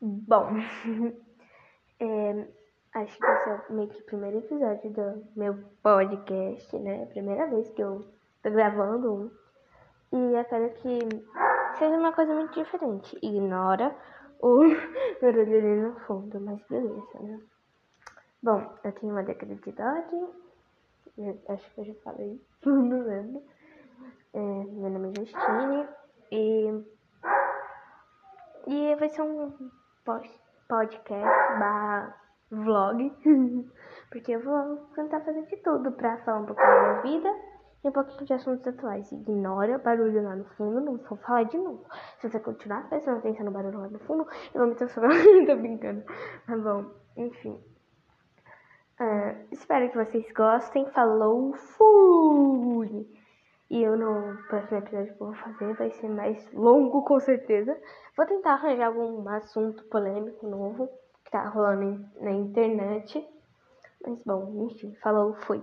Bom, é, acho que esse é meio que o primeiro episódio do meu podcast, né? A primeira vez que eu tô gravando um. E eu quero que seja uma coisa muito diferente. Ignora o barulho ali no fundo, mas beleza, né? Bom, eu tenho uma década de idade. Acho que eu já falei, não lembro. É, meu nome é Justine e, e vai ser um podcast barra vlog, porque eu vou tentar fazer de tudo pra falar um pouco da minha vida e um pouquinho de assuntos atuais. Ignora o barulho lá no fundo, não vou falar de novo. Se você continuar prestando atenção no barulho lá no fundo, eu vou me transformar. Tô brincando. Tá bom, enfim. Uh, espero que vocês gostem. Falou, fui! E eu no próximo episódio que eu vou fazer vai ser mais longo, com certeza. Vou tentar arranjar algum assunto polêmico novo que tá rolando na internet. Mas bom, enfim, falou, fui.